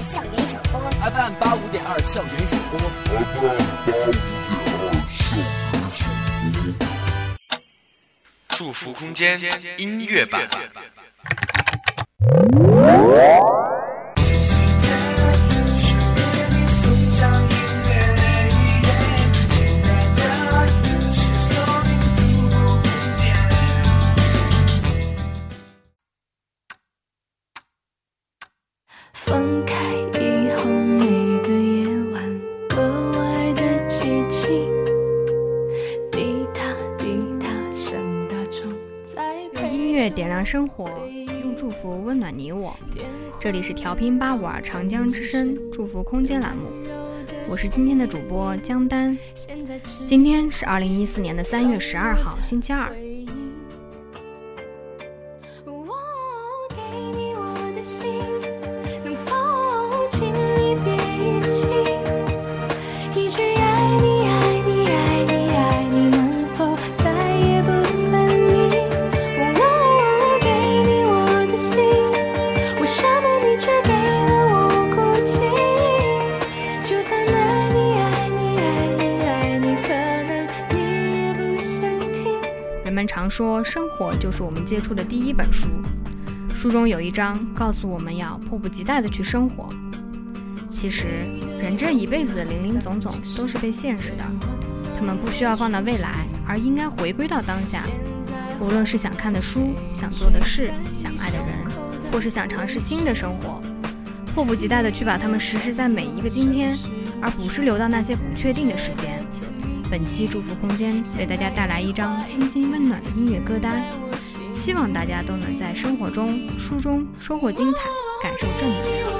二校园首播，FM 八五点二校园首播，FM 八五点二校园首播。祝福空间音乐版。音乐点亮生活，用祝福温暖你我。这里是调频八五二长江之声祝福空间栏目，我是今天的主播江丹。今天是二零一四年的三月十二号，星期二。常说，生活就是我们接触的第一本书。书中有一章告诉我们要迫不及待地去生活。其实，人这一辈子的林林总总都是被现实的，他们不需要放到未来，而应该回归到当下。无论是想看的书、想做的事、想爱的人，或是想尝试新的生活，迫不及待地去把它们实施在每一个今天，而不是留到那些不确定的时间。本期祝福空间为大家带来一张清新温暖的音乐歌单，希望大家都能在生活中、书中收获精彩，感受正能量。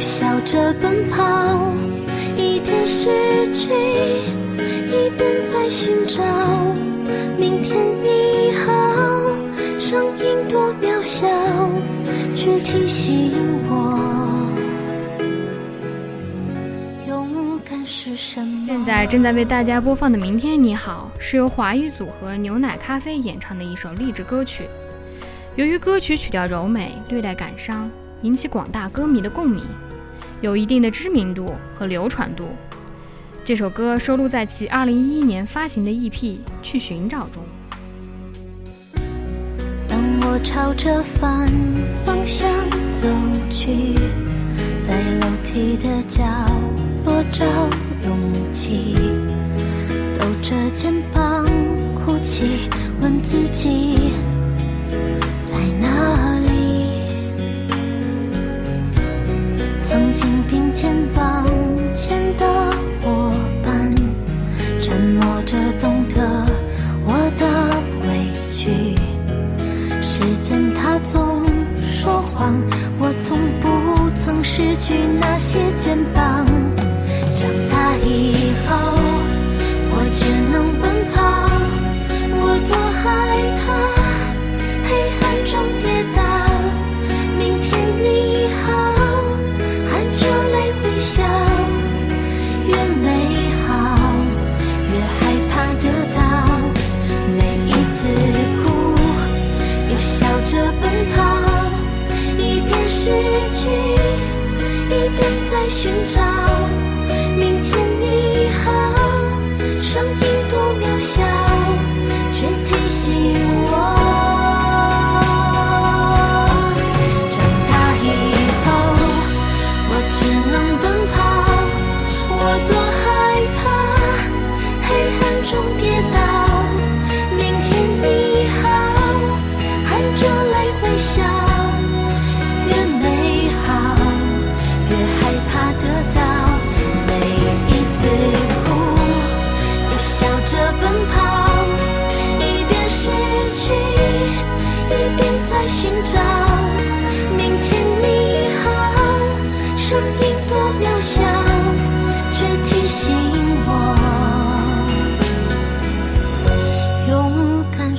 笑着奔跑，一边失去，一边在寻找。明天你好，声音多渺小，却提醒我，勇敢是什么。现在正在为大家播放的《明天你好》是由华语组合牛奶咖啡演唱的一首励志歌曲。由于歌曲曲调柔美，略带感伤，引起广大歌迷的共鸣，有一定的知名度和流传度。这首歌收录在其2011年发行的 EP《去寻找》中。当我朝着反方向走去，在楼梯的角落找勇气，抖着肩膀哭泣，问自己在哪曾经并肩往前的伙伴，沉默着懂得我的委屈。时间它总说谎，我从不曾失去那些肩膀。长大以后，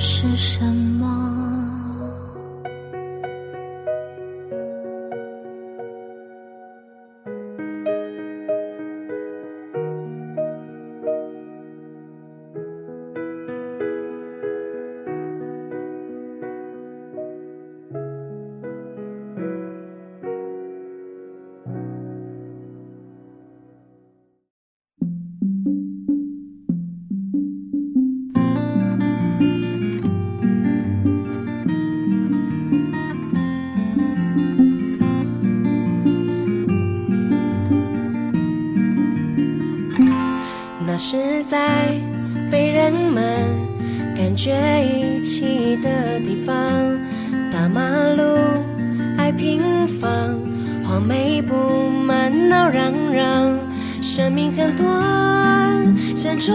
是什么。那是在被人们感觉遗弃的地方，大马路爱平房，黄梅布满闹嚷嚷。生命很短，山中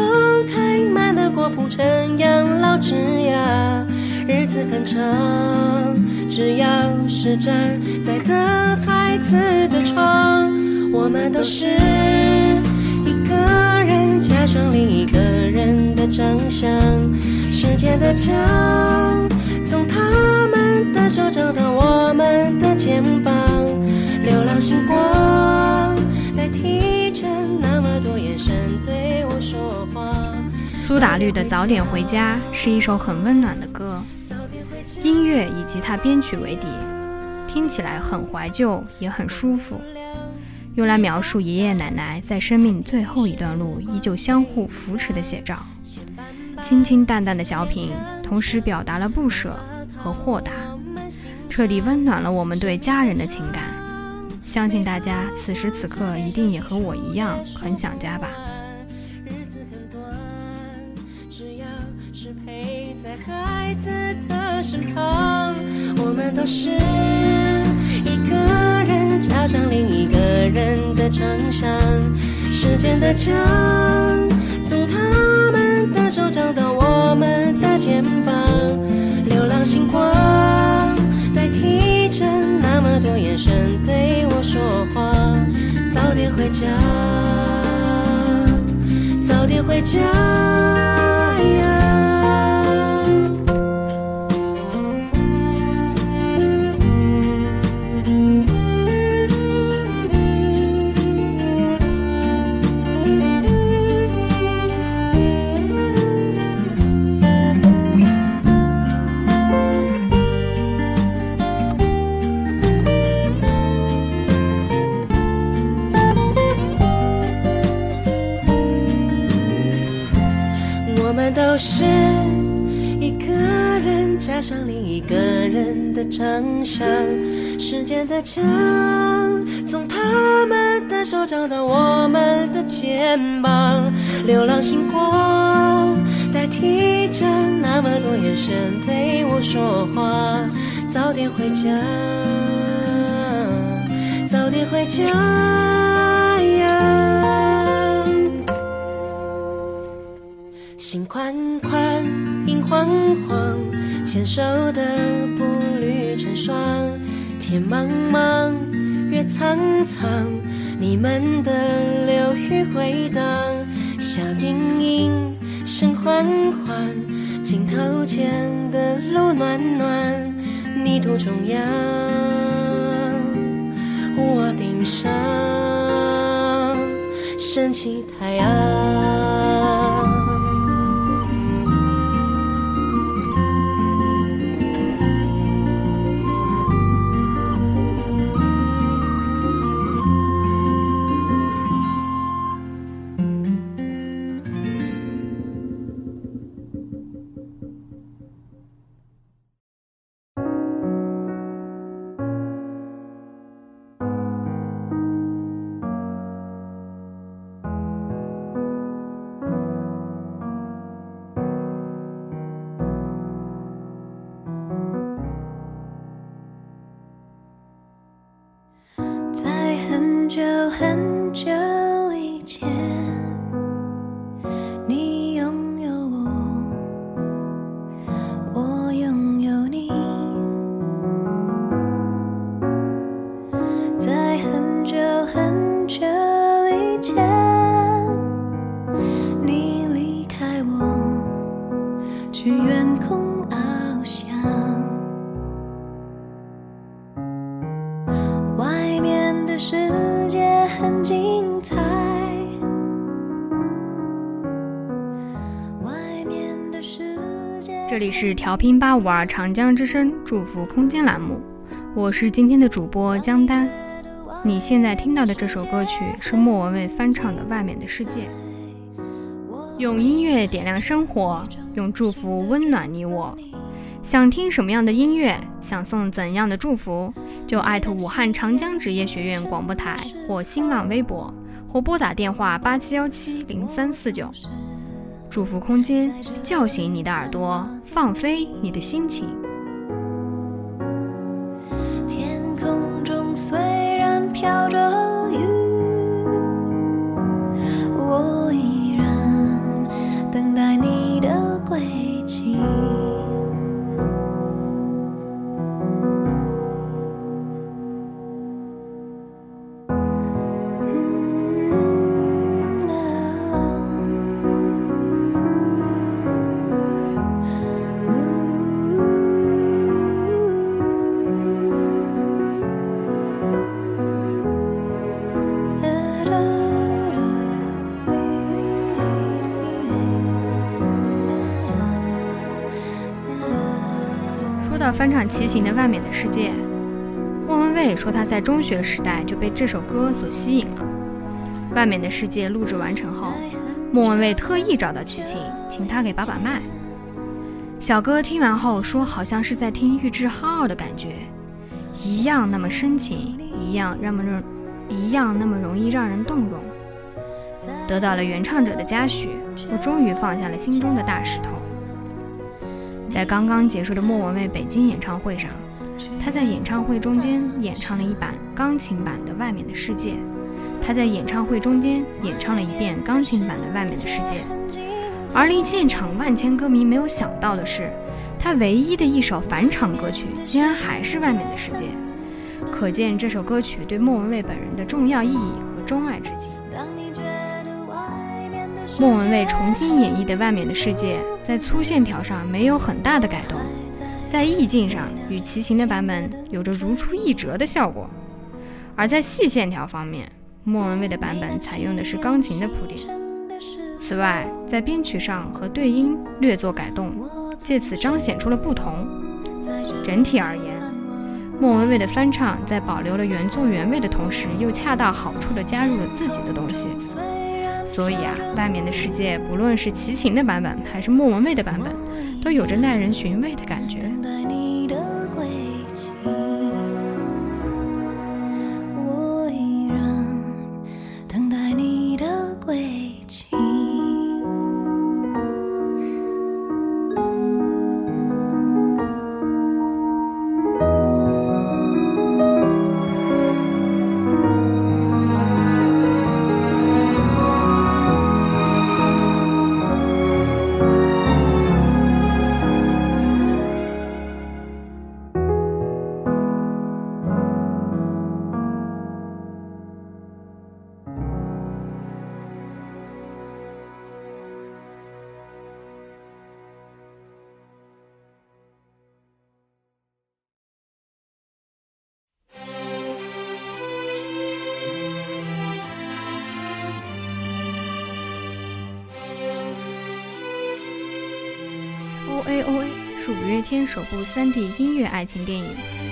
开满了果铺成养老枝桠，日子很长，只要是站在等孩子的窗，我们都是上另一个人的长相，时间的墙从他们的手掌到我们的肩膀，流浪星光代替着那么多眼神对我说话。苏打绿的《早点回家》是一首很温暖的歌，音乐以吉他编曲为底，听起来很怀旧，也很舒服，用来描述爷爷奶奶在生命最后一段路依旧相互扶持的写照。清清淡淡的小品，同时表达了不舍和豁达，彻底温暖了我们对家人的情感。相信大家此时此刻一定也和我一样很想家吧。日子很短，只要是陪在孩子的身旁，的长相。时间的墙，从他们的手掌到我们的肩膀，流浪星光代替着那么多眼神对我说话。早点回家，早点回家呀。回家，早点回家呀。心宽宽，影晃晃，牵手的步履成双。天茫茫，月苍苍，你们的流语回荡。笑盈盈，声缓缓，镜头前的路暖暖。泥土中央，屋瓦顶上，升起太阳。调频八五二长江之声祝福空间栏目，我是今天的主播江丹。你现在听到的这首歌曲是莫文蔚翻唱的《外面的世界》，用音乐点亮生活，用祝福温暖你我。想听什么样的音乐，想送怎样的祝福，就艾特武汉长江职业学院广播台或新浪微博，或拨打电话八七幺七零三四九。祝福空间，叫醒你的耳朵，放飞你的心情。天空中虽然飘着翻唱齐秦的《外面的世界》，莫文蔚说她在中学时代就被这首歌所吸引了。《外面的世界》录制完成后，莫文蔚特意找到齐秦，请他给把把脉。小哥听完后说，好像是在听玉置浩的感觉，一样那么深情，一样那么容，一样那么容易让人动容。得到了原唱者的嘉许，我终于放下了心中的大石头。在刚刚结束的莫文蔚北京演唱会上，她在演唱会中间演唱了一版钢琴版的《外面的世界》。她在演唱会中间演唱了一遍钢琴版的《外面的世界》，而令现场万千歌迷没有想到的是，她唯一的一首返场歌曲竟然还是《外面的世界》，可见这首歌曲对莫文蔚本人的重要意义和钟爱之情。莫文蔚重新演绎的《外面的世界》在粗线条上没有很大的改动，在意境上与齐秦的版本有着如出一辙的效果，而在细线条方面，莫文蔚的版本采用的是钢琴的铺垫。此外，在编曲上和对音略作改动，借此彰显出了不同。整体而言，莫文蔚的翻唱在保留了原作原味的同时，又恰到好处地加入了自己的东西。所以啊，外面的世界，不论是齐秦的版本还是莫文蔚的版本，都有着耐人寻味的感觉。A O A 是五月天首部 3D 音乐爱情电影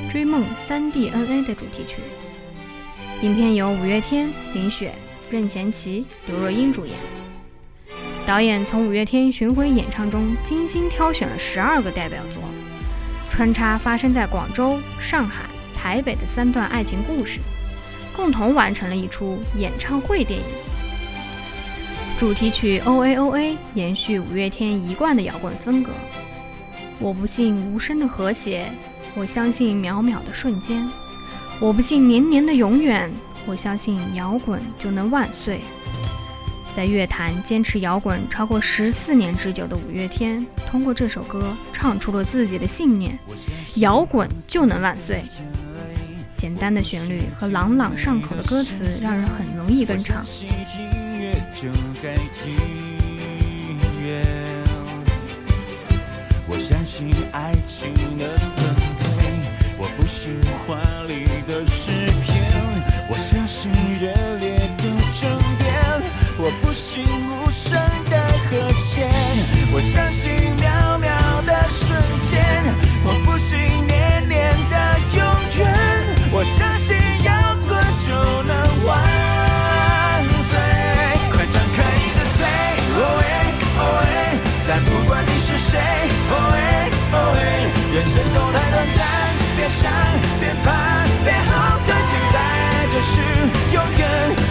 《追梦 3D N A》的主题曲。影片由五月天、林雪、任贤齐、刘若英主演。导演从五月天巡回演唱中精心挑选了十二个代表作，穿插发生在广州、上海、台北的三段爱情故事，共同完成了一出演唱会电影。主题曲 O A O A 延续五月天一贯的摇滚风格。我不信无声的和谐，我相信渺渺的瞬间。我不信年年的永远，我相信摇滚就能万岁。在乐坛坚持摇滚超过十四年之久的五月天，通过这首歌唱出了自己的信念：摇滚就能万岁。简单的旋律和朗朗上口的歌词，让人很容易跟唱。我相信爱情的纯粹，我不信华丽的诗篇，我相信热烈的争辩，我不信无声的和弦，我相想，别怕，别后退，现在就是永远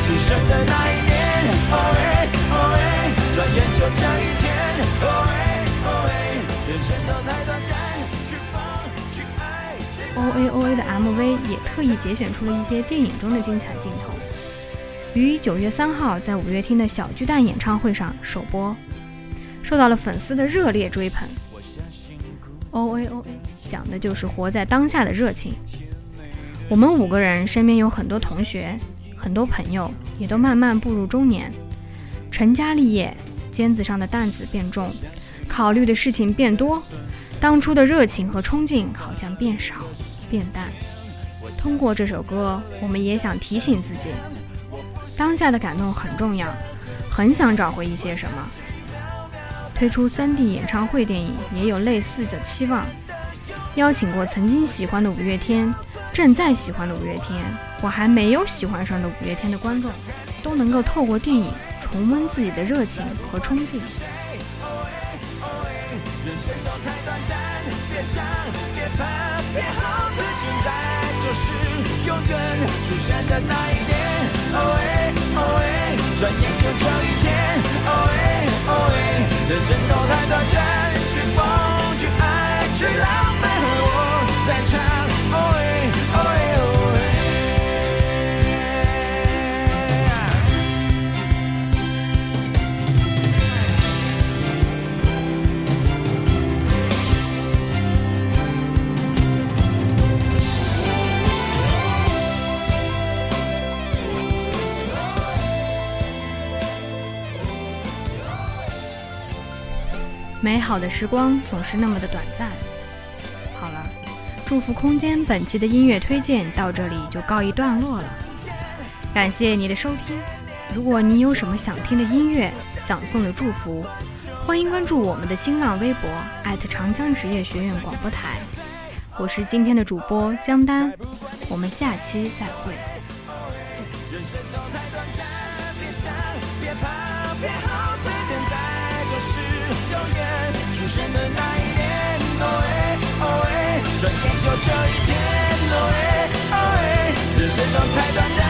出生的那一年，哦哎哦哎，转眼就这一天，哦哎哦哎，人生都太短暂，去疯去爱。O A O A 的 MV 也特意节选出了一些电影中的精彩镜头，于九月三号在五月天的小巨蛋演唱会上首播。受到了粉丝的热烈追捧。O A O A 讲的就是活在当下的热情。我们五个人身边有很多同学，很多朋友，也都慢慢步入中年，成家立业，肩子上的担子变重，考虑的事情变多，当初的热情和冲劲好像变少、变淡。通过这首歌，我们也想提醒自己，当下的感动很重要，很想找回一些什么。推出 3D 演唱会电影也有类似的期望，邀请过曾经喜欢的五月天、正在喜欢的五月天、我还没有喜欢上的五月天的观众，都能够透过电影重温自己的热情和冲劲。人生都太短暂，别想，别怕，别后退，现在就是远出现的那一天。哦哎哦哎，转眼就这一天。哦哎哦哎，人生都太短暂，去疯去爱去浪漫，在唱。美好的时光总是那么的短暂。祝福空间本期的音乐推荐到这里就告一段落了，感谢你的收听。如果你有什么想听的音乐、想送的祝福，欢迎关注我们的新浪微博长江职业学院广播台。我是今天的主播江丹，我们下期再会。就这一天。哦哎哦哎，人生都太短暂。